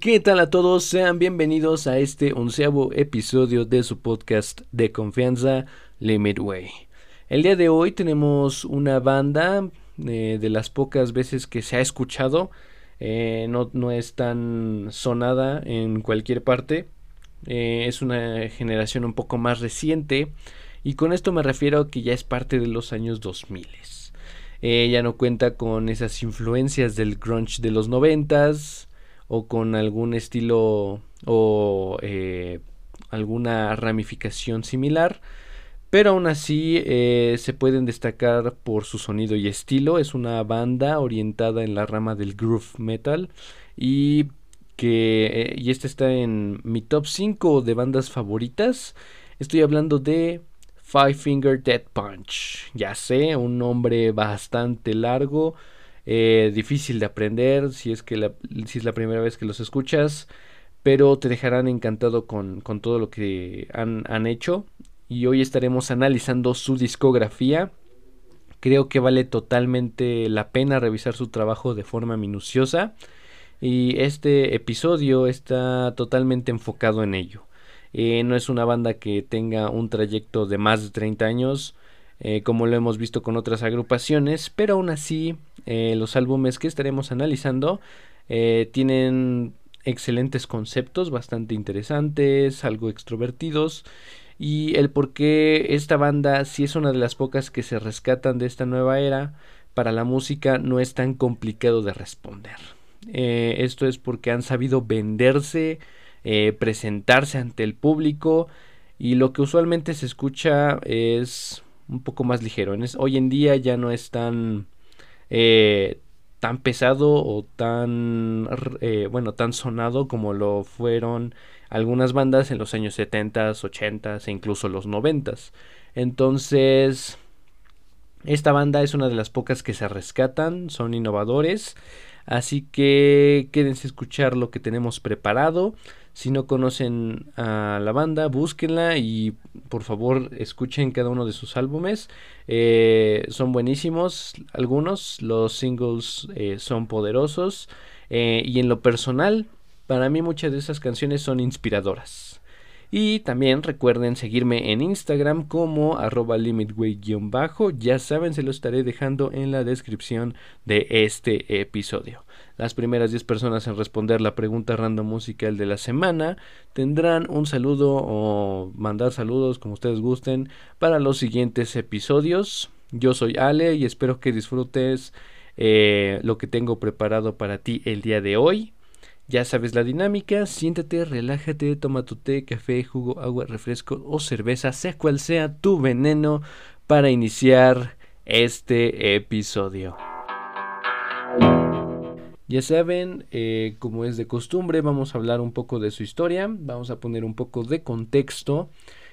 ¿qué tal a todos? Sean bienvenidos a este onceavo episodio de su podcast de confianza Limit Way. El día de hoy tenemos una banda eh, de las pocas veces que se ha escuchado. Eh, no, no, es tan sonada en cualquier parte. Eh, es una generación un poco más reciente. Y con esto me refiero a que ya es parte de los años 2000. ya no cuenta con esas influencias del grunge de los noventas o con algún estilo o eh, alguna ramificación similar. Pero aún así eh, se pueden destacar por su sonido y estilo. Es una banda orientada en la rama del groove metal. Y que eh, y este está en mi top 5 de bandas favoritas. Estoy hablando de Five Finger Dead Punch. Ya sé, un nombre bastante largo eh, difícil de aprender si es que la, si es la primera vez que los escuchas, pero te dejarán encantado con, con todo lo que han, han hecho. Y hoy estaremos analizando su discografía. Creo que vale totalmente la pena revisar su trabajo de forma minuciosa. Y este episodio está totalmente enfocado en ello. Eh, no es una banda que tenga un trayecto de más de 30 años. Eh, como lo hemos visto con otras agrupaciones, pero aún así eh, los álbumes que estaremos analizando eh, tienen excelentes conceptos, bastante interesantes, algo extrovertidos. Y el por qué esta banda, si es una de las pocas que se rescatan de esta nueva era, para la música no es tan complicado de responder. esto es porque han sabido venderse, presentarse ante el público y lo que usualmente se escucha es un poco más ligero. hoy en día ya no es tan, eh, tan pesado o tan, eh, bueno, tan sonado como lo fueron algunas bandas en los años 70, 80 e incluso los 90. Entonces, esta banda es una de las pocas que se rescatan, son innovadores. Así que quédense a escuchar lo que tenemos preparado. Si no conocen a la banda, búsquenla y por favor escuchen cada uno de sus álbumes. Eh, son buenísimos algunos, los singles eh, son poderosos eh, y en lo personal, para mí muchas de esas canciones son inspiradoras. Y también recuerden seguirme en Instagram como arroba limitway-bajo. Ya saben, se lo estaré dejando en la descripción de este episodio. Las primeras 10 personas en responder la pregunta random musical de la semana tendrán un saludo o mandar saludos como ustedes gusten para los siguientes episodios. Yo soy Ale y espero que disfrutes eh, lo que tengo preparado para ti el día de hoy. Ya sabes la dinámica, siéntate, relájate, toma tu té, café, jugo, agua, refresco o cerveza, sea cual sea tu veneno para iniciar este episodio. Ya saben, eh, como es de costumbre, vamos a hablar un poco de su historia, vamos a poner un poco de contexto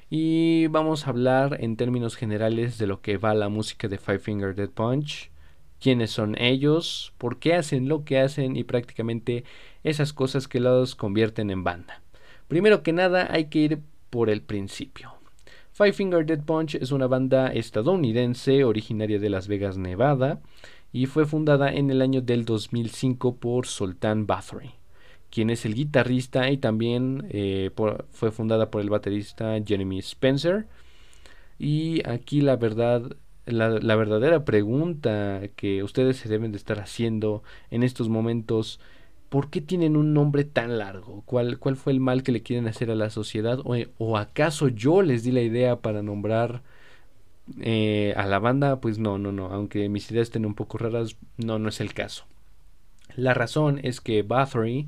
y vamos a hablar en términos generales de lo que va la música de Five Finger Dead Punch, quiénes son ellos, por qué hacen lo que hacen y prácticamente esas cosas que los convierten en banda. Primero que nada hay que ir por el principio. Five Finger Dead Punch es una banda estadounidense originaria de Las Vegas, Nevada y fue fundada en el año del 2005 por Sultan Bathory, quien es el guitarrista y también eh, fue fundada por el baterista Jeremy Spencer. Y aquí la verdad, la, la, verdadera pregunta que ustedes se deben de estar haciendo en estos momentos, ¿por qué tienen un nombre tan largo? ¿Cuál, cuál fue el mal que le quieren hacer a la sociedad? ¿O, o acaso yo les di la idea para nombrar eh, a la banda, pues no, no, no, aunque mis ideas estén un poco raras, no, no es el caso. La razón es que Bathory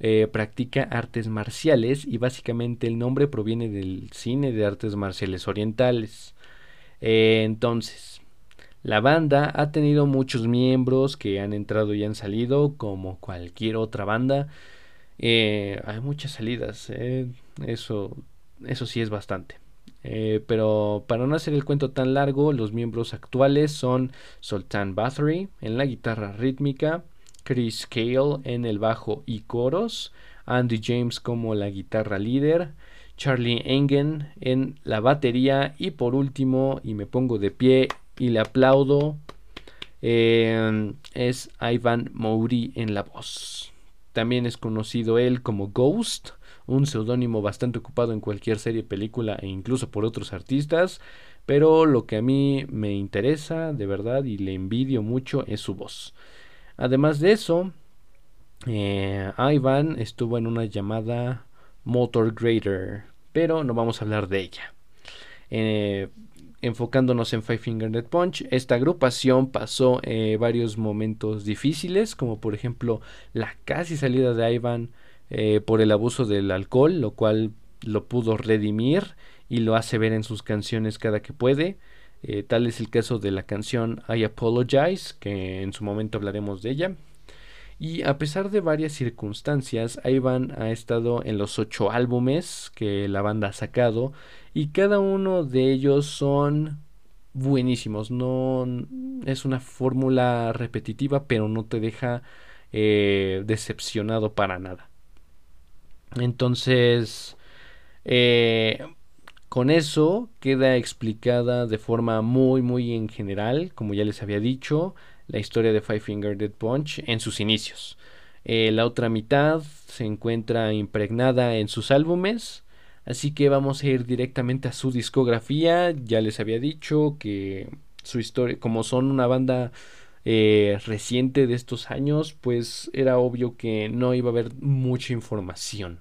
eh, practica artes marciales y básicamente el nombre proviene del cine de artes marciales orientales. Eh, entonces, la banda ha tenido muchos miembros que han entrado y han salido, como cualquier otra banda. hay muchas salidas, eso, eso sí es bastante. Eh, pero para no hacer el cuento tan largo, los miembros actuales son Sultan Bathory en la guitarra rítmica, Chris Cale en el bajo y coros, Andy James como la guitarra líder, Charlie Engen en la batería y por último, y me pongo de pie y le aplaudo, eh, es Ivan Mouri en la voz. también es conocido él como Ghost, un seudónimo bastante ocupado en cualquier serie, película e incluso por otros artistas. Pero lo que a mí me interesa de verdad y le envidio mucho es su voz. Además de eso, eh, Ivan estuvo en una llamada Motor Grader, pero no vamos a hablar de ella. Eh, enfocándonos en Five Finger Dead Punch, esta agrupación pasó eh, varios momentos difíciles, como por ejemplo la casi salida de Ivan eh, por el abuso del alcohol, lo cual lo pudo redimir y lo hace ver en sus canciones cada que puede. Eh, tal es el caso de la canción I Apologize, que en su momento hablaremos de ella. Y a pesar de varias circunstancias, Ivan ha estado en los ocho álbumes que la banda ha sacado y cada uno de ellos son buenísimos. No es una fórmula repetitiva, pero no te deja eh, decepcionado para nada. Entonces, eh, con eso queda explicada de forma muy, muy en general, como ya les había dicho, la historia de Five Finger Dead Punch en sus inicios. Eh, la otra mitad se encuentra impregnada en sus álbumes, así que vamos a ir directamente a su discografía. Ya les había dicho que su historia, como son una banda eh, reciente de estos años, pues era obvio que no iba a haber mucha información.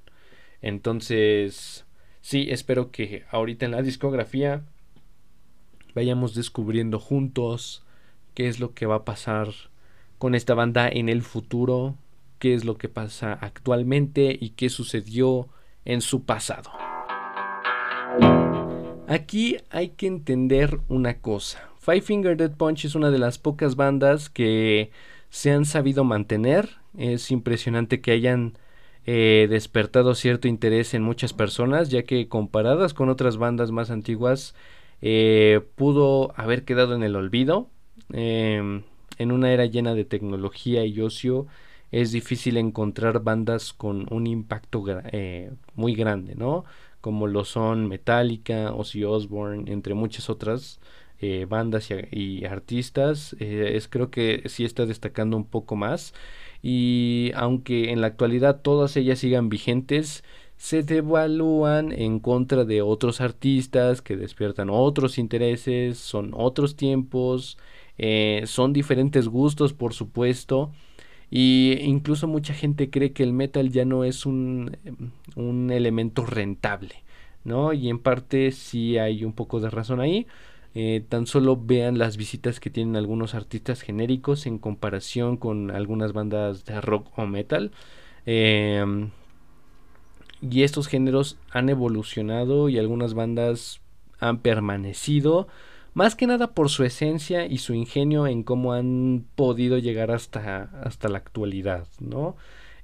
Entonces, sí, espero que ahorita en la discografía vayamos descubriendo juntos qué es lo que va a pasar con esta banda en el futuro, qué es lo que pasa actualmente y qué sucedió en su pasado. Aquí hay que entender una cosa. Five Finger Dead Punch es una de las pocas bandas que se han sabido mantener. Es impresionante que hayan eh, despertado cierto interés en muchas personas, ya que comparadas con otras bandas más antiguas, eh, pudo haber quedado en el olvido. Em, en una era llena de tecnología y ocio, es difícil encontrar bandas con un impacto eh, muy grande, ¿no? Como lo son Metallica, Ozzy Osbourne, entre muchas otras bandas y, artistas. es creo que sí está destacando un poco más y aunque en la actualidad todas ellas sigan vigentes, se devalúan en contra de otros artistas que despiertan otros intereses, son otros tiempos, eh, son diferentes gustos por supuesto y incluso mucha gente cree que el metal ya no es un, un elemento rentable, ¿no? Y en parte sí hay un poco de razón ahí, eh, tan solo vean las visitas que tienen algunos artistas genéricos en comparación con algunas bandas de rock o metal. Em, y estos géneros han evolucionado y algunas bandas han permanecido. Más que nada por su esencia y su ingenio en cómo han podido llegar hasta, hasta la actualidad, ¿no?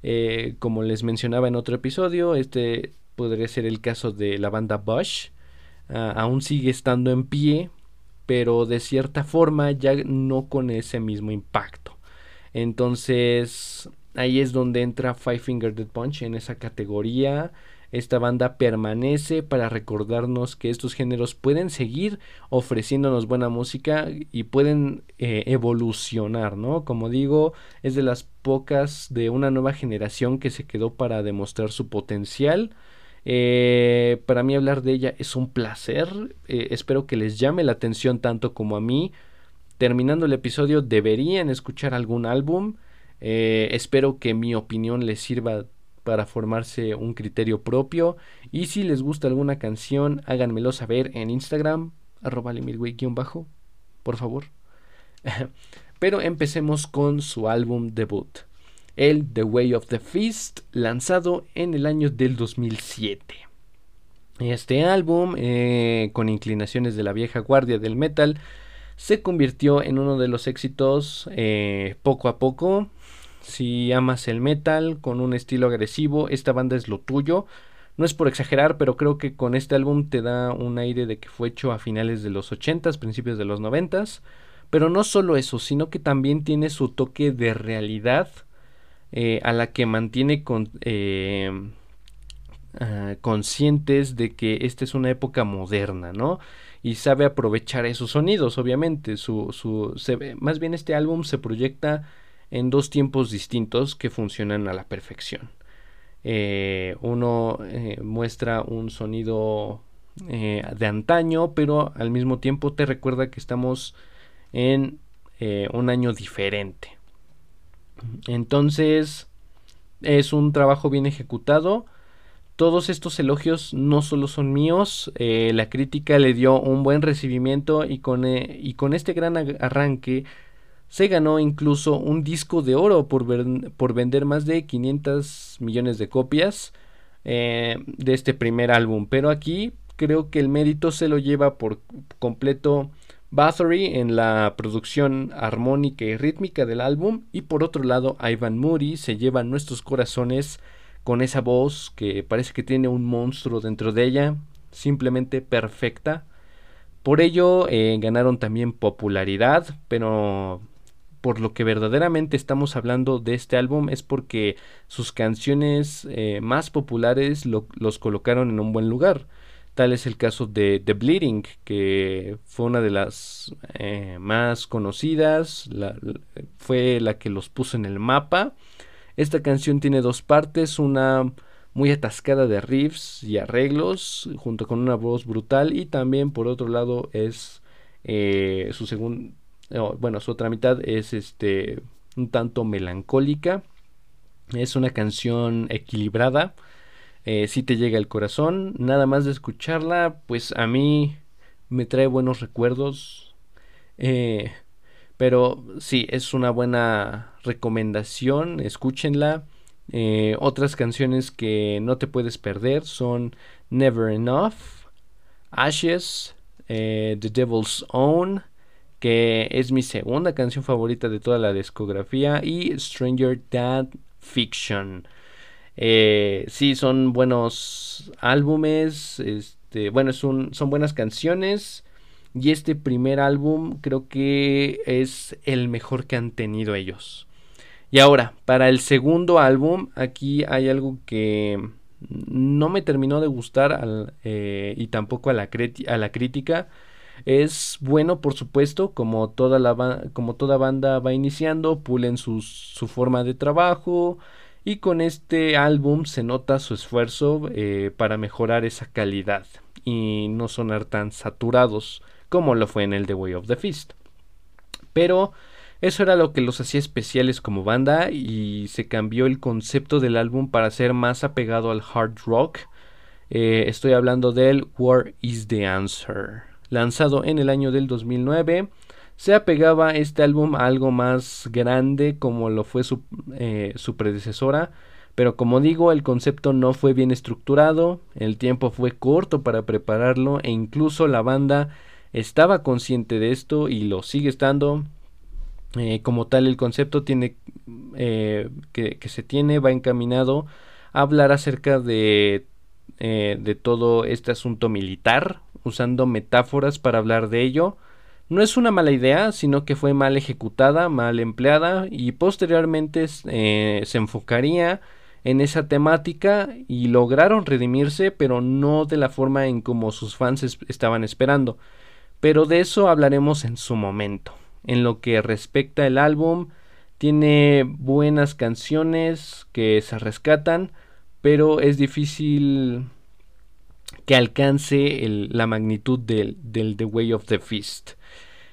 Eh, como les mencionaba en otro episodio, este podría ser el caso de la banda Bush. Ah, aún sigue estando en pie, pero de cierta forma ya no con ese mismo impacto. Entonces ahí es donde entra Five Finger Dead Punch en esa categoría. Esta banda permanece para recordarnos que estos géneros pueden seguir ofreciéndonos buena música y pueden eh, evolucionar, ¿no? Como digo, es de las pocas de una nueva generación que se quedó para demostrar su potencial eh, para mí hablar de ella es un placer. Eh, espero que les llame la atención tanto como a mí. Terminando el episodio deberían escuchar algún álbum. Eh, espero que mi opinión les sirva para formarse un criterio propio. Y si les gusta alguna canción, háganmelo saber en Instagram, arroba bajo por favor. Pero empecemos con su álbum debut el The Way of the Feast, lanzado en el año del 2007. Este álbum, eh, con inclinaciones de la vieja guardia del metal, se convirtió en uno de los éxitos eh, poco a poco. Si amas el metal con un estilo agresivo, esta banda es lo tuyo. No es por exagerar, pero creo que con este álbum te da un aire de que fue hecho a finales de los 80s, principios de los 90s. Pero no solo eso, sino que también tiene su toque de realidad eh, a la que mantiene eh, ah, conscientes de que esta es una época moderna, ¿no? Y sabe aprovechar esos sonidos, obviamente. Su, su, se más bien este álbum se proyecta en dos tiempos distintos que funcionan a la perfección. Eh, uno muestra un sonido de antaño, pero al mismo tiempo te recuerda que estamos en un año diferente. Entonces, es un trabajo bien ejecutado. Todos estos elogios no solo son míos, la crítica le dio un buen recibimiento y con, y con este gran arranque se ganó incluso un disco de oro por, por vender más de 500 millones de copias eh, de este primer álbum. Pero aquí creo que el mérito se lo lleva por completo Bathory en la producción armónica y rítmica del álbum. Y por otro lado, Ivan Moody se lleva nuestros corazones con esa voz que parece que tiene un monstruo dentro de ella, simplemente perfecta. Por ello eh, ganaron también popularidad, pero por lo que verdaderamente estamos hablando de este álbum es porque sus canciones eh, más populares los colocaron en un buen lugar. Tal es el caso de The Bleeding, que fue una de las eh, más conocidas, fue la que los puso en el mapa. Esta canción tiene dos partes, una muy atascada de riffs y arreglos, junto con una voz brutal, y también por otro lado es eh, su segundo bueno, su otra mitad es este un tanto melancólica. Es una canción equilibrada. Eh, si te llega al corazón. Nada más de escucharla, pues a mí me trae buenos recuerdos. Eh, pero sí, es una buena recomendación. Escúchenla. Eh, otras canciones que no te puedes perder son Never Enough, Ashes, The Devil's Own, que es mi segunda canción favorita de toda la discografía, y Stranger Than Fiction. Eh, sí, son buenos álbumes, este, bueno, son, buenas canciones. Y este primer álbum creo que es el mejor que han tenido ellos. Y ahora, para el segundo álbum, aquí hay algo que no me terminó de gustar eh, y tampoco a la, a la crítica. Es bueno, por supuesto, como toda, la como toda banda va iniciando, pulen su forma de trabajo y con este álbum se nota su esfuerzo eh, para mejorar esa calidad y no sonar tan saturados como lo fue en el The Way of the Fist. Pero eso era lo que los hacía especiales como banda y se cambió el concepto del álbum para ser más apegado al hard rock. Eh, estoy hablando del War is the Answer lanzado en el año del 2009. Se apegaba este álbum a algo más grande como lo fue su, eh, su predecesora, pero como digo, el concepto no fue bien estructurado, el tiempo fue corto para prepararlo e incluso la banda estaba consciente de esto y lo sigue estando. Eh, como tal, el concepto tiene eh, que, que, se tiene va encaminado a hablar acerca de, de todo este asunto militar usando metáforas para hablar de ello. No es una mala idea, sino que fue mal ejecutada, mal empleada y posteriormente eh, se enfocaría en esa temática y lograron redimirse, pero no de la forma en como sus fans estaban esperando. Pero de eso hablaremos en su momento. En lo que respecta al álbum, tiene buenas canciones que se rescatan, pero es difícil que alcance la magnitud del, The Way of the Fist.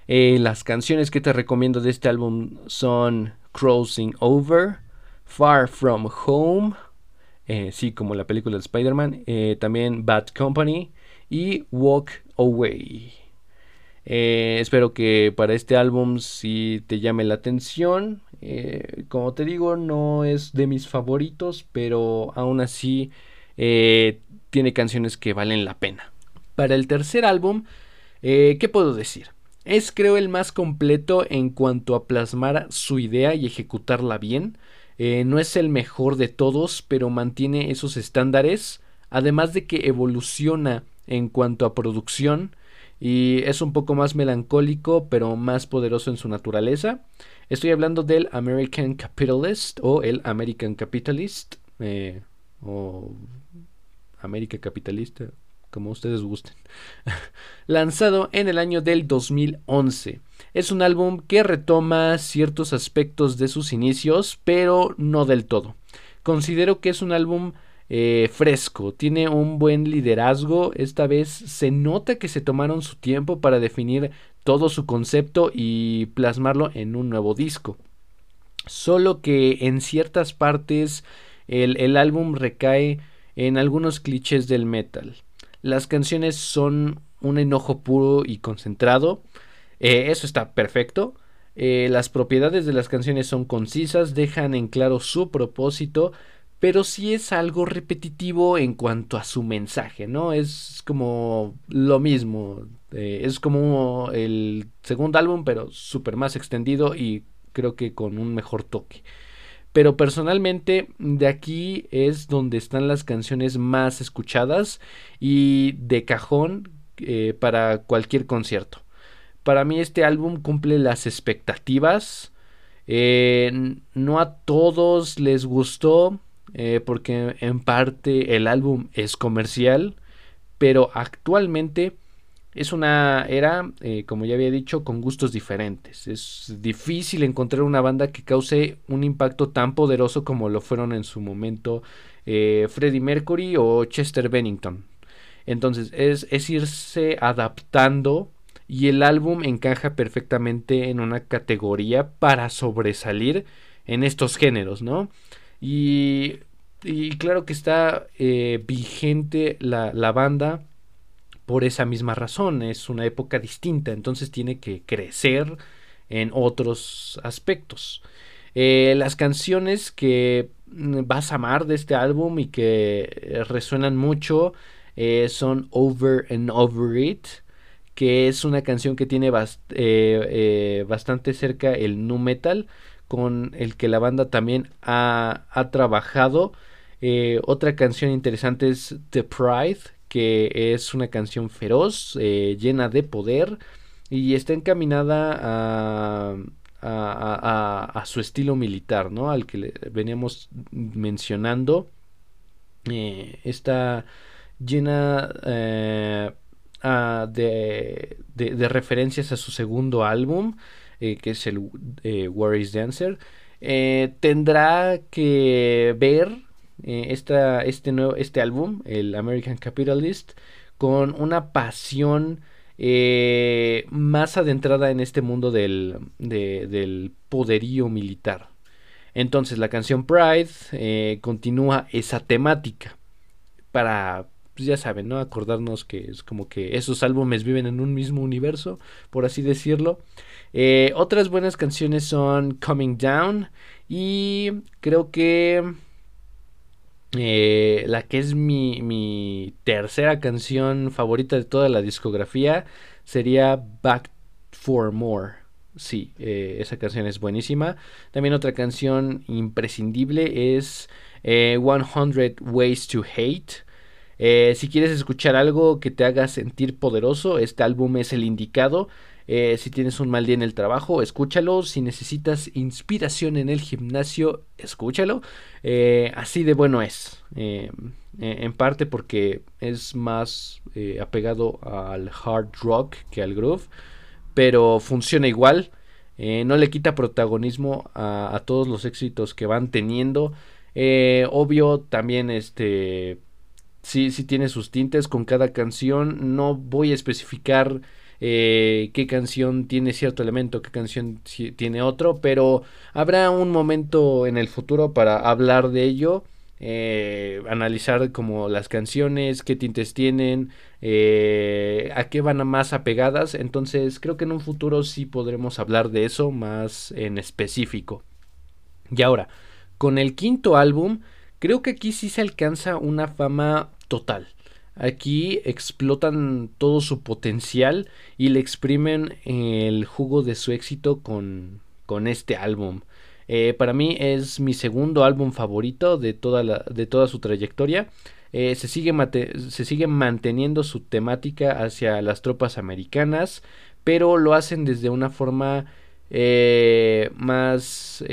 Eh, las canciones que te recomiendo de este álbum son Crossing Over, Far From Home, eh, sí, como la película de Spider-Man, eh, también Bad Company y Walk Away. espero que para este álbum sí te llame la atención. como te digo, no es de mis favoritos, pero aún así tiene canciones que valen la pena. Para el tercer álbum, eh, ¿qué puedo decir? Es creo el más completo en cuanto a plasmar su idea y ejecutarla bien. Eh, no es el mejor de todos, pero mantiene esos estándares, además de que evoluciona en cuanto a producción y es un poco más melancólico, pero más poderoso en su naturaleza. Estoy hablando del American Capitalist o el American Capitalist, eh, o América Capitalista, como ustedes gusten, lanzado en el año del 2011. Es un álbum que retoma ciertos aspectos de sus inicios, pero no del todo. Considero que es un álbum eh, fresco, tiene un buen liderazgo, esta vez se nota que se tomaron su tiempo para definir todo su concepto y plasmarlo en un nuevo disco. Solo que en ciertas partes el, álbum recae en algunos clichés del metal. Las canciones son un enojo puro y concentrado, eh, eso está perfecto. Eh, las propiedades de las canciones son concisas, dejan en claro su propósito, pero sí es algo repetitivo en cuanto a su mensaje, ¿no? Es como lo mismo, eh, es como el segundo álbum, pero súper más extendido y creo que con un mejor toque. Pero personalmente de aquí es donde están las canciones más escuchadas y de cajón eh, para cualquier concierto. Para mí este álbum cumple las expectativas. Eh, no a todos les gustó eh, porque en parte el álbum es comercial, pero actualmente es una era, eh, como ya había dicho, con gustos diferentes. Es difícil encontrar una banda que cause un impacto tan poderoso como lo fueron en su momento eh, Freddie Mercury o Chester Bennington. Entonces es, es irse adaptando y el álbum encaja perfectamente en una categoría para sobresalir en estos géneros, ¿no? Y, y claro que está eh, vigente la, la banda por esa misma razón. Es una época distinta, entonces tiene que crecer en otros aspectos. Eh, las canciones que vas a amar de este álbum y que resuenan mucho eh, son Over and Over It, que es una canción que tiene eh, bastante cerca el nu metal, con el que la banda también ha trabajado. otra canción interesante es The Pride, que es una canción feroz, eh, llena de poder y está encaminada a, a, su estilo militar, ¿no? Al que veníamos mencionando. Eh, está llena eh, de, de, referencias a su segundo álbum, que es el War is Dancer. tendrá que ver eh, este, nuevo, este álbum, el American Capitalist, con una pasión eh, más adentrada en este mundo del, del poderío militar. Entonces la canción Pride eh, continúa esa temática para, pues ya saben, ¿no? Acordarnos que es como que esos álbumes viven en un mismo universo, por así decirlo. otras buenas canciones son Coming Down y creo que eh, la que es mi, tercera canción favorita de toda la discografía sería Back for More. Sí, eh, esa canción es buenísima. También otra canción imprescindible es 100 eh, Ways to Hate. si quieres escuchar algo que te haga sentir poderoso, este álbum es el indicado. Eh, si tienes un mal día en el trabajo, escúchalo. Si necesitas inspiración en el gimnasio, escúchalo. Eh, así de bueno es. Eh, en parte porque es más apegado al hard rock que al groove. Pero funciona igual. no le quita protagonismo a, todos los éxitos que van teniendo. obvio, también este. Sí, sí tiene sus tintes con cada canción. No voy a especificar eh, qué canción tiene cierto elemento, qué canción tiene otro, pero habrá un momento en el futuro para hablar de ello. Eh, analizar como las canciones, qué tintes tienen, eh, a qué van más apegadas. Entonces creo que en un futuro sí podremos hablar de eso más en específico. Y ahora, con el quinto álbum, creo que aquí sí se alcanza una fama total. Aquí explotan todo su potencial y le exprimen el jugo de su éxito con, con este álbum. Eh, para mí es mi segundo álbum favorito de toda, la, de toda su trayectoria. Eh, se, sigue se sigue manteniendo su temática hacia las tropas americanas, pero lo hacen desde una forma eh, más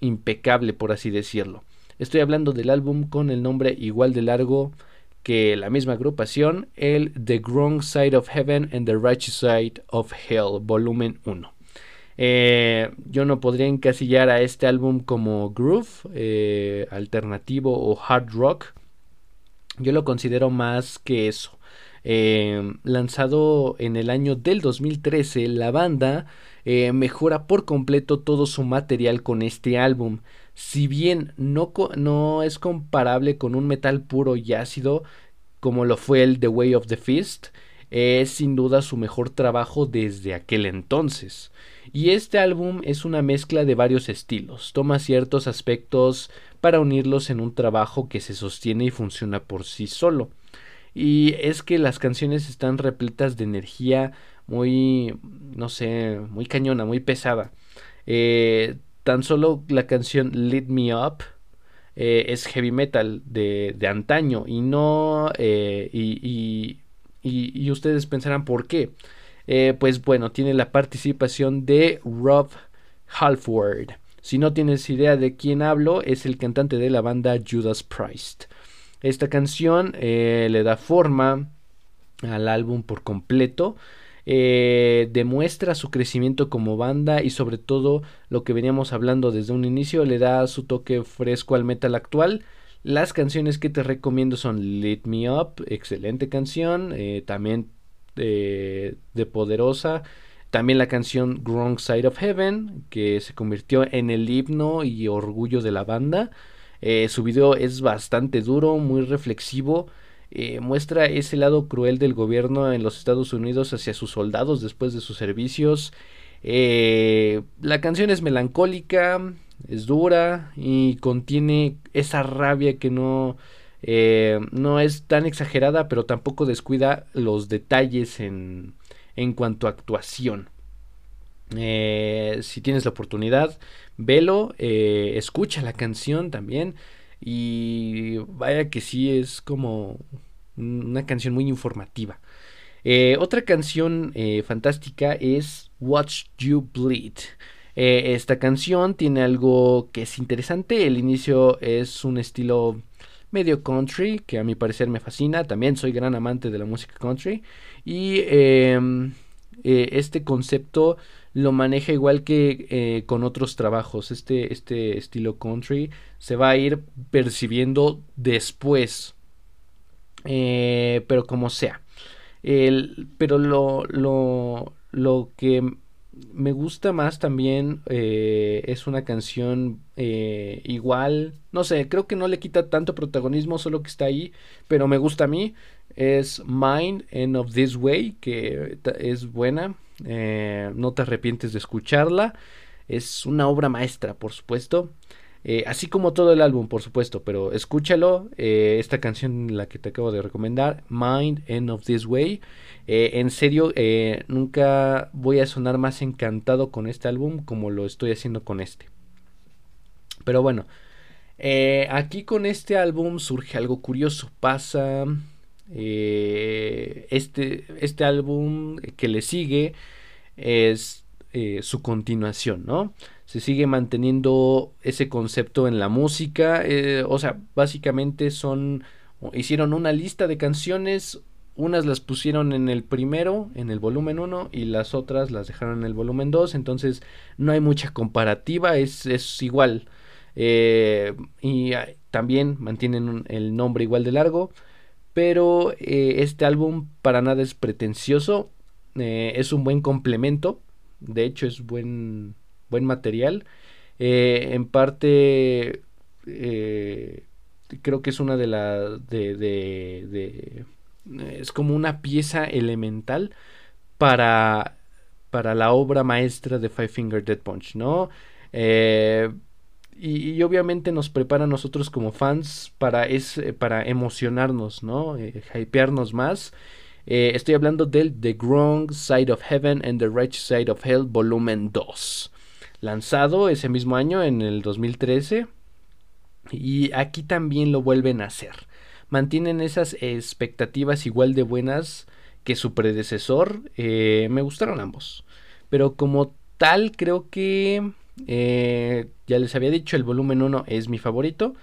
impecable, por así decirlo. Estoy hablando del álbum con el nombre igual de largo que la misma agrupación, el The Wrong Side of Heaven and the Righteous Side of Hell, volumen 1. Eh, yo no podría encasillar a este álbum como groove, eh, alternativo o hard rock. Yo lo considero más que eso. Eh, lanzado en el año del 2013, la banda mejora por completo todo su material con este álbum. Si bien no, no es comparable con un metal puro y ácido como lo fue el The Way of the Fist, es sin duda su mejor trabajo desde aquel entonces. Y este álbum es una mezcla de varios estilos, toma ciertos aspectos para unirlos en un trabajo que se sostiene y funciona por sí solo. Y es que las canciones están repletas de energía muy, no sé, muy cañona, muy pesada. Eh, Tan solo la canción Lead Me Up eh, es heavy metal de, de antaño y no... Eh, y, y, ustedes pensarán por qué. Eh, pues bueno, tiene la participación de Rob Halford. Si no tienes idea de quién hablo, es el cantante de la banda Judas Priest. Esta canción le da forma al álbum por completo. Eh, demuestra su crecimiento como banda y sobre todo lo que veníamos hablando desde un inicio, le da su toque fresco al metal actual. Las canciones que te recomiendo son Lit Me Up, excelente canción, eh, también eh, de poderosa. También la canción Wrong Side of Heaven, que se convirtió en el himno y orgullo de la banda. su video es bastante duro, muy reflexivo. Eh, muestra ese lado cruel del gobierno en los Estados Unidos hacia sus soldados después de sus servicios. Eh, la canción es melancólica, es dura y contiene esa rabia que no, eh, no es tan exagerada, pero tampoco descuida los detalles en, en cuanto a actuación. si tienes la oportunidad, velo, escucha la canción también. Y vaya que sí es como una canción muy informativa. Eh, otra canción eh, fantástica es Watch You Bleed. Eh, esta canción tiene algo que es interesante. El inicio es un estilo medio country, que a mi parecer me fascina. También soy gran amante de la música country. Y em, este concepto lo maneja igual que con otros trabajos. Este, este estilo country se va a ir percibiendo después. Eh, pero como sea. El, pero lo, lo, lo que me gusta más también eh, es una canción igual. No sé, creo que no le quita tanto protagonismo, solo que está ahí. Pero me gusta a mí. Es Mind End of This Way, que es buena. Eh, no te arrepientes de escucharla. Es una obra maestra, por supuesto. Eh, así como todo el álbum, por supuesto, pero escúchalo. Eh, esta canción, la que te acabo de recomendar, Mind End of This Way. en serio, nunca voy a sonar más encantado con este álbum como lo estoy haciendo con este. Pero bueno, aquí con este álbum surge algo curioso. Pasa eh, este, este álbum que le sigue es eh, su continuación, ¿no? Se sigue manteniendo ese concepto en la música. Eh, o sea, básicamente son. Hicieron una lista de canciones. Unas las pusieron en el primero, en el volumen 1, y las otras las dejaron en el volumen 2. Entonces no hay mucha comparativa, es, es igual. y ah, también mantienen el nombre igual de largo. Pero eh, este álbum para nada es pretencioso. Eh, es un buen complemento. De hecho, es buen, buen material. Eh, en parte, creo que es una de las. De, es como una pieza elemental para, para la obra maestra de Five Finger Dead Punch, ¿no? y, obviamente nos prepara a nosotros como fans para, es, eh, para emocionarnos, ¿no? Eh, hypearnos más. Eh, estoy hablando del The Wrong Side of Heaven and the Right Side of Hell volumen 2. Lanzado ese mismo año en el 2013. Y aquí también lo vuelven a hacer. Mantienen esas expectativas igual de buenas que su predecesor. me gustaron ambos. Pero como tal creo que eh, ya les había dicho, el volumen 1 es mi favorito.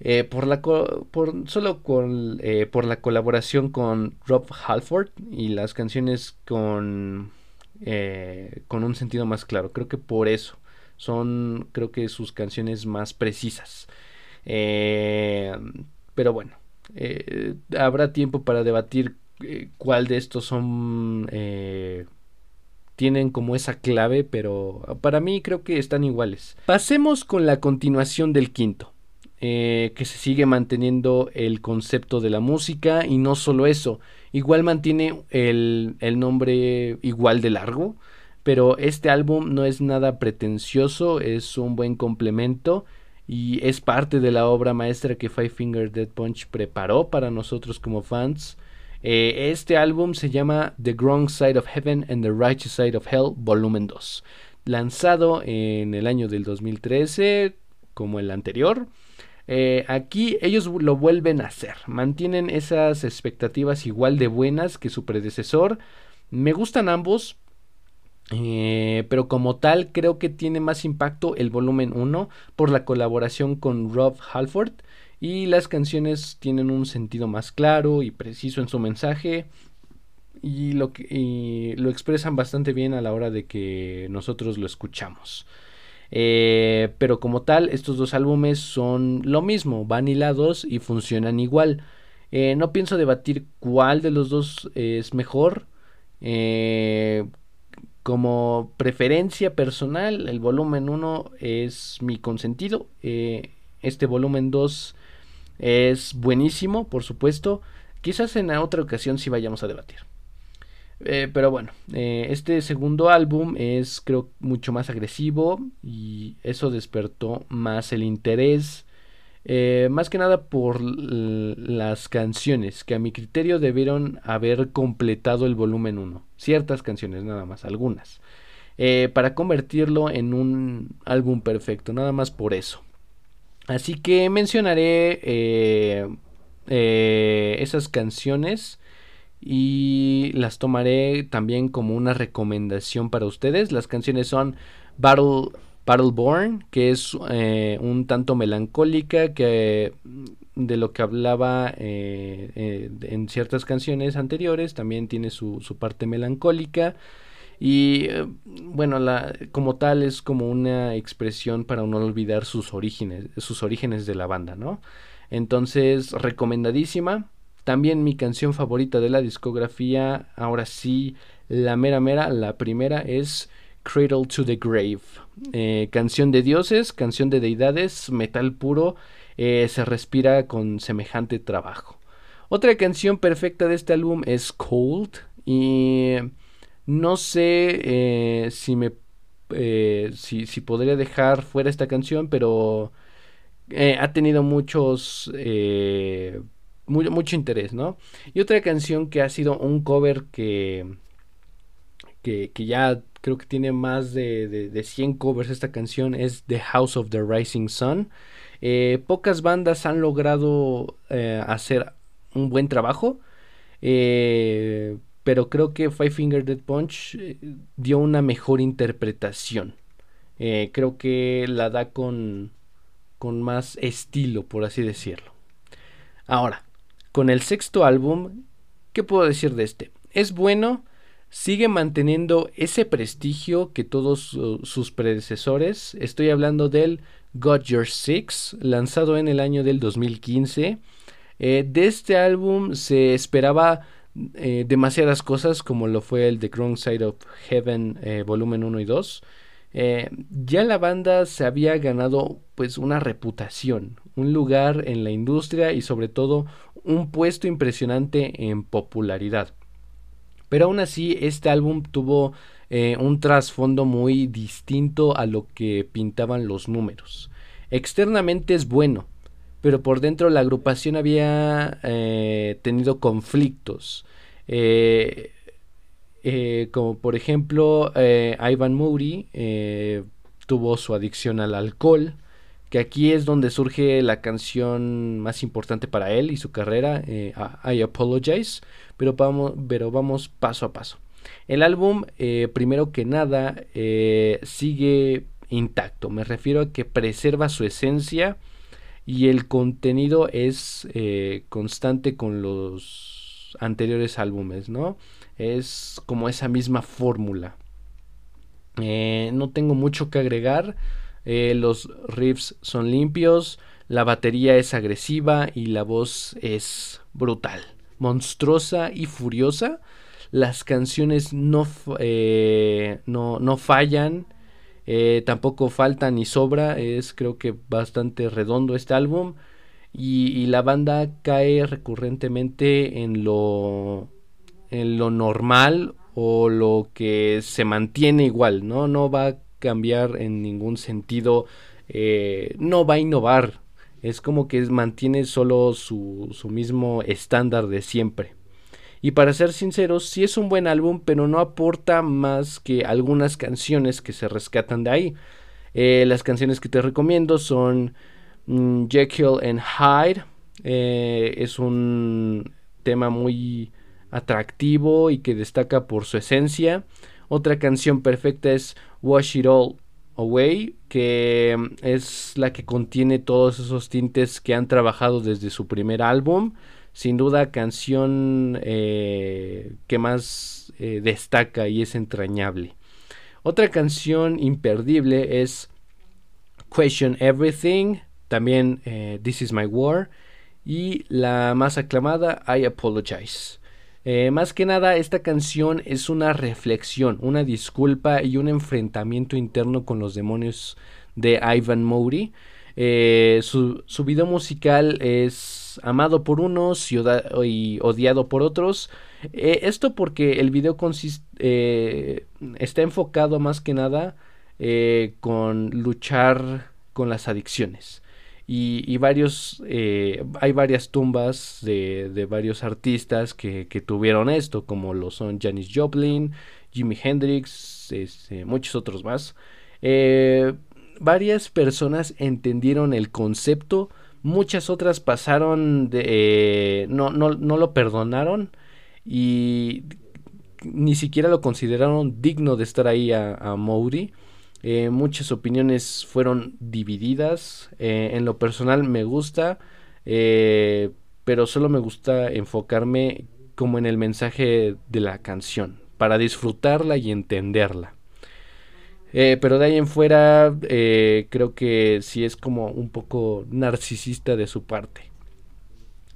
Eh, por la por, solo con, eh, por la colaboración con Rob Halford y las canciones con, eh, con un sentido más claro. Creo que por eso son, creo que sus canciones más precisas. pero bueno, habrá tiempo para debatir cuál de estos son tienen como esa clave, pero para mí creo que están iguales. Pasemos con la continuación del quinto. Eh, que se sigue manteniendo el concepto de la música y no solo eso, igual mantiene el, el nombre igual de largo, pero este álbum no es nada pretencioso, es un buen complemento y es parte de la obra maestra que Five Finger Dead Punch preparó para nosotros como fans. Eh, este álbum se llama The Wrong Side of Heaven and the Righteous Side of Hell, volumen 2, lanzado en el año del 2013 como el anterior. Eh, aquí ellos lo vuelven a hacer, mantienen esas expectativas igual de buenas que su predecesor. Me gustan ambos, eh, pero como tal creo que tiene más impacto el volumen 1 por la colaboración con Rob Halford y las canciones tienen un sentido más claro y preciso en su mensaje y lo, y lo expresan bastante bien a la hora de que nosotros lo escuchamos. Eh, pero como tal, estos dos álbumes son lo mismo, van hilados y funcionan igual. Eh, no pienso debatir cuál de los dos es mejor. Eh, como preferencia personal, el volumen 1 es mi consentido. este volumen 2 es buenísimo, por supuesto. Quizás en otra ocasión sí vayamos a debatir. Eh, pero bueno, eh, este segundo álbum es creo mucho más agresivo y eso despertó más el interés. Eh, más que nada por las canciones que a mi criterio debieron haber completado el volumen 1. Ciertas canciones nada más, algunas. para convertirlo en un álbum perfecto, nada más por eso. Así que mencionaré esas canciones y las tomaré también como una recomendación para ustedes. Las canciones son Battle, Battleborn, que es eh, un tanto melancólica, que de lo que hablaba eh, eh, en ciertas canciones anteriores, también tiene su, su parte melancólica. Y bueno, como tal es como una expresión para no olvidar sus orígenes, sus orígenes de la banda, ¿no? Entonces, recomendadísima. También mi canción favorita de la discografía, ahora sí, la mera mera, la primera es Cradle to the Grave. Eh, canción de dioses, canción de deidades, metal puro, eh, se respira con semejante trabajo. Otra canción perfecta de este álbum es Cold y no sé eh, si me si, si, podría dejar fuera esta canción, pero ha tenido muchos mucho interés, ¿no? Y otra canción que ha sido un cover que, que, ya creo que tiene más de, de, 100 covers esta canción es The House of the Rising Sun. Eh, pocas bandas han logrado eh, hacer un buen trabajo, eh, pero creo que Five Finger Dead Punch dio una mejor interpretación. creo que la da con, con más estilo, por así decirlo. Ahora, con el sexto álbum, ¿qué puedo decir de este? Es bueno, sigue manteniendo ese prestigio que todos sus predecesores. Estoy hablando del Got Your Six, lanzado en el año del 2015. Eh, de este álbum se esperaba eh, demasiadas cosas, como lo fue el The Wrong Side of Heaven, eh, volumen 1 y 2. Ya la banda se había ganado pues una reputación, un lugar en la industria y sobre todo un puesto impresionante en popularidad. Pero aún así, este álbum tuvo eh, un trasfondo muy distinto a lo que pintaban los números. Externamente es bueno, pero por dentro la agrupación había eh, tenido conflictos. Eh, como por ejemplo, Ivan Moody tuvo su adicción al alcohol, que aquí es donde surge la canción más importante para él y su carrera, eh, I Apologize, pero vamos, pero vamos paso a paso. El álbum, eh, primero que nada, eh, sigue intacto, me refiero a que preserva su esencia y el contenido es eh, constante con los anteriores álbumes, ¿no? Es como esa misma fórmula. Eh, no tengo mucho que agregar. Eh, los riffs son limpios, la batería es agresiva y la voz es brutal, monstruosa y furiosa. Las canciones no, no, no fallan eh, tampoco falta ni sobra, es creo que bastante redondo este álbum. Y, la banda cae recurrentemente en lo, lo normal o lo que se mantiene igual, ¿no? No va a cambiar en ningún sentido, eh, no va a innovar. Es como que mantiene solo su, su mismo estándar de siempre. Y para ser sinceros, sí es un buen álbum, pero no aporta más que algunas canciones que se rescatan de ahí. Eh, las canciones que te recomiendo son mm, Jekyll and Hyde. Eh, es un tema muy atractivo y que destaca por su esencia. Otra canción perfecta es Wash It All Away, que mm, es la que contiene todos esos tintes que han trabajado desde su primer álbum sin duda canción eh, que más eh, destaca y es entrañable. Otra canción imperdible es Question Everything, también eh, This Is My War y la más aclamada I Apologize. Más que nada, esta canción es una reflexión, una disculpa y un enfrentamiento interno con los demonios de Ivan Mowry. su, su video musical es amado por unos y, odiado por otros. Eh, esto porque el video consiste, eh, está enfocado más que nada eh, con luchar con las adicciones. Y, varios, hay varias tumbas de, varios artistas que, tuvieron esto, como lo son Janis Joplin, Jimi Hendrix, este, muchos otros más. varias personas entendieron el concepto Muchas otras pasaron de... Eh, no, no, no lo perdonaron y ni siquiera lo consideraron digno de estar ahí a, a eh, muchas opiniones fueron divididas. Eh, en lo personal me gusta, pero solo me gusta enfocarme como en el mensaje de la canción, para disfrutarla y entenderla. Eh, pero de ahí en fuera, eh, creo que sí es como un poco narcisista de su parte.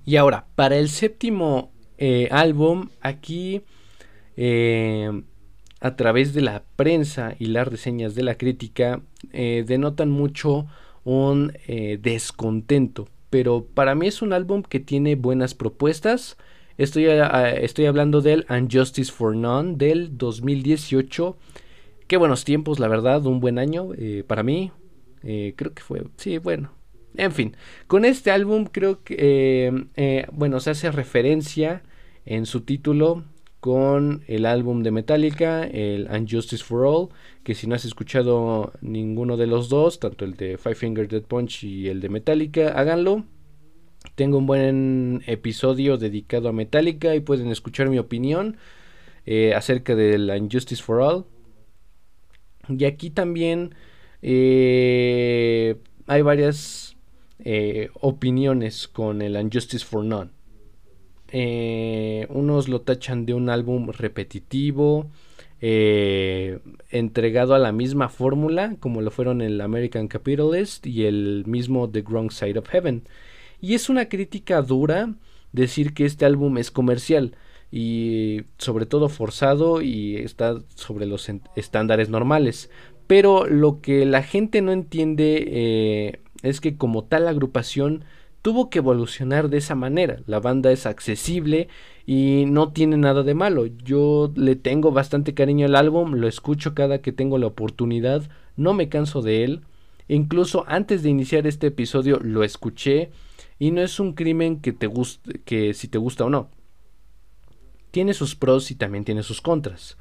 Y ahora, para el séptimo eh, álbum, aquí a través de la prensa y las reseñas de la crítica, denotan mucho un descontento. Pero para mí es un álbum que tiene buenas propuestas. Estoy, estoy hablando del Unjustice for None del 2018 Qué buenos tiempos, la verdad, un buen año eh, para mí. Eh, creo que fue, sí, bueno. En fin, con este álbum creo que, eh, bueno, se hace referencia en su título con el álbum de Metallica, el Unjustice for All, que si no has escuchado ninguno de los dos, tanto el de Five Finger Dead Punch y el de Metallica, háganlo. Tengo un buen episodio dedicado a Metallica y pueden escuchar mi opinión acerca del Unjustice for All. Y aquí también eh, hay varias eh, opiniones con el Unjustice for None. Eh, unos lo tachan de un álbum repetitivo, entregado a la misma fórmula como lo fueron el American Capitalist y el mismo The Wrong Side of Heaven. Y es una crítica dura decir que este álbum es comercial y sobre todo forzado y está sobre los estándares normales. Pero lo que la gente no entiende eh, es que como tal agrupación tuvo que evolucionar de esa manera. La banda es accesible y no tiene nada de malo. Yo le tengo bastante cariño al álbum, lo escucho cada que tengo la oportunidad, no me canso de él. Incluso antes de iniciar este episodio lo escuché y no es un crimen que te guste, que si te gusta o no tiene sus pros y también tiene sus contras.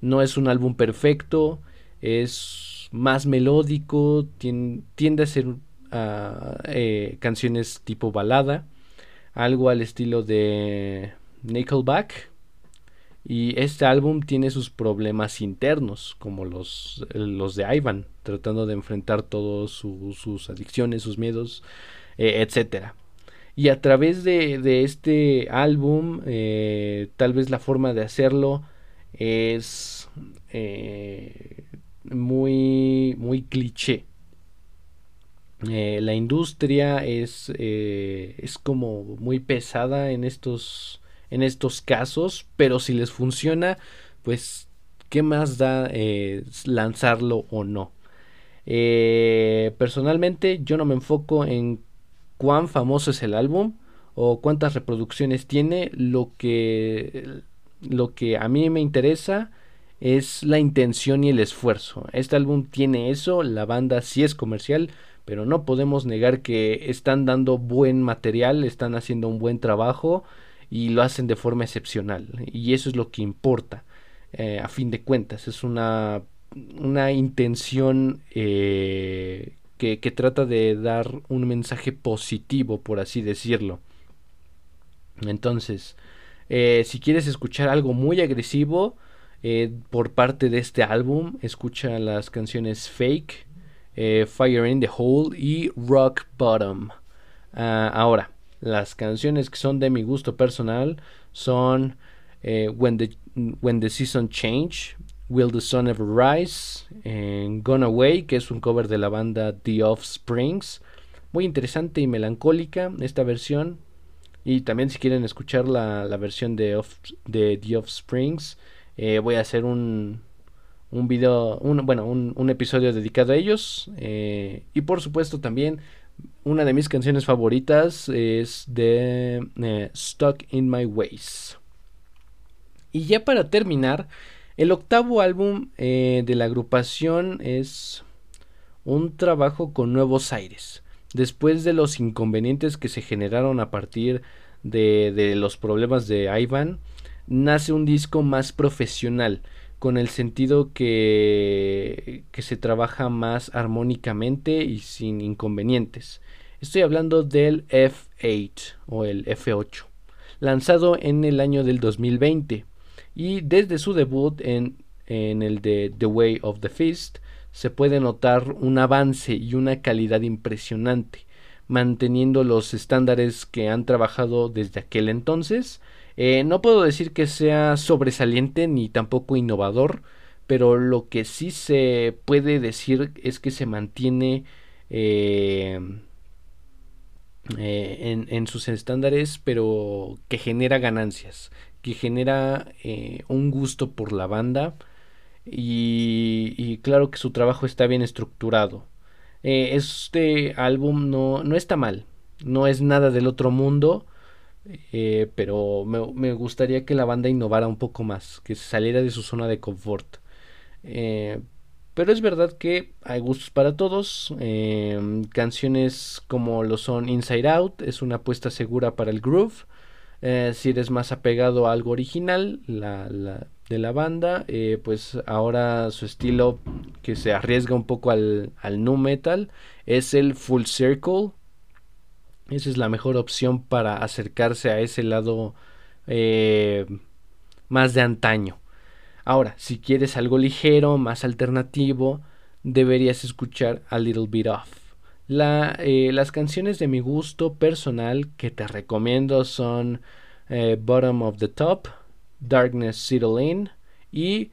No es un álbum perfecto, es más melódico, tiende, a ser eh, canciones tipo balada, algo al estilo de Nickelback. Y este álbum tiene sus problemas internos, como los, los de Ivan, tratando de enfrentar todas sus adicciones, sus miedos. etcétera. Y a través de, este álbum, tal vez la forma de hacerlo es muy, muy cliché. La industria es, es como muy pesada en estos, en estos casos, pero si les funciona, pues ¿qué más da eh, lanzarlo o no? Eh, personalmente yo no me enfoco en cuán famoso es el álbum o cuántas reproducciones tiene, lo que, lo que a mí me interesa es la intención y el esfuerzo. Este álbum tiene eso, la banda sí es comercial, pero no podemos negar que están dando buen material, están haciendo un buen trabajo y lo hacen de forma excepcional. Y eso es lo que importa. Eh, a fin de cuentas. Es una, una intención eh, que, trata de dar un mensaje positivo, por así decirlo. Entonces, eh, si quieres escuchar algo muy agresivo por parte de este álbum, escucha las canciones Fake, Fire in the Hole y Rock Bottom. Ah, ahora, las canciones que son de mi gusto personal son When the When the Season Change, Will the Sun Ever Rise, Gone Away, que es un cover de la banda The Offsprings. Muy interesante y melancólica esta versión. Y también si quieren escuchar la, versión de, de The Offsprings, eh, voy a hacer un, un video, un, bueno, un, episodio dedicado a ellos. Eh, y por supuesto también una de mis canciones favoritas es de eh, Stuck in My Ways. Y ya para terminar, el octavo álbum eh, de la agrupación es un trabajo con nuevos aires. Después de los inconvenientes que se generaron a partir de, los problemas de Ivan, nace un disco más profesional, con el sentido que, que se trabaja más armónicamente y sin inconvenientes. Estoy hablando del F8 o el F8, lanzado en el año del 2020. Y desde su debut en, el de The Way of the Fist se puede notar un avance y una calidad impresionante, manteniendo los estándares que han trabajado desde aquel entonces. Eh, no puedo decir que sea sobresaliente ni tampoco innovador, pero lo que sí se puede decir es que se mantiene eh, eh, en, sus estándares, pero que genera ganancias, que genera un gusto por la banda y, claro que su trabajo está bien estructurado. Este álbum no, no, está mal, no es nada del otro mundo, eh, pero me, gustaría que la banda innovara un poco más, que saliera de su zona de confort. pero es verdad que hay gustos para todos. canciones como lo son Inside Out es una apuesta segura para el groove. Eh, si eres más apegado a algo original la, de la banda, eh, pues ahora su estilo que se arriesga un poco al, al nu metal es el full circle. Esa es la mejor opción para acercarse a ese lado eh, más de antaño. Ahora, si quieres algo ligero, más alternativo, deberías escuchar A Little Bit Off. Eh, las canciones de mi gusto personal que te recomiendo son eh, Bottom of the Top, Darkness Settle In y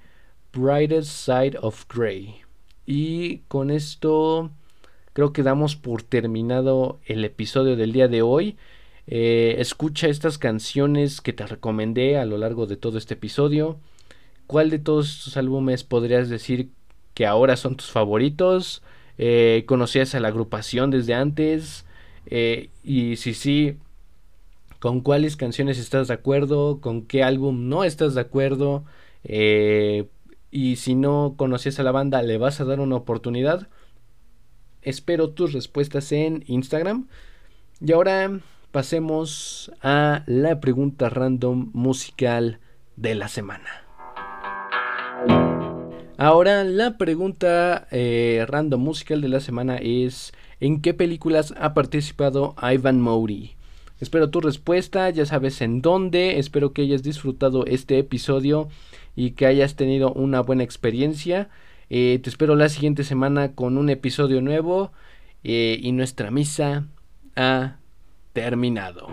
Brightest Side of Grey. Y con esto creo que damos por terminado el episodio del día de hoy. Eh, escucha estas canciones que te recomendé a lo largo de todo este episodio. ¿Cuál de todos estos álbumes podrías decir que ahora son tus favoritos? Eh, conocías a la agrupación desde antes eh, y si sí, con cuáles canciones estás de acuerdo, con qué álbum no estás de acuerdo y si no conocías a la banda, le vas a dar una oportunidad. Espero tus respuestas en Instagram. Y ahora pasemos a la pregunta random musical de la semana. Ahora la pregunta eh, random musical de la semana es ¿en qué películas ha participado Ivan Mori? Espero tu respuesta, ya sabes en dónde, espero que hayas disfrutado este episodio y que hayas tenido una buena experiencia. Eh, te espero la siguiente semana con un episodio nuevo eh, y nuestra misa ha terminado.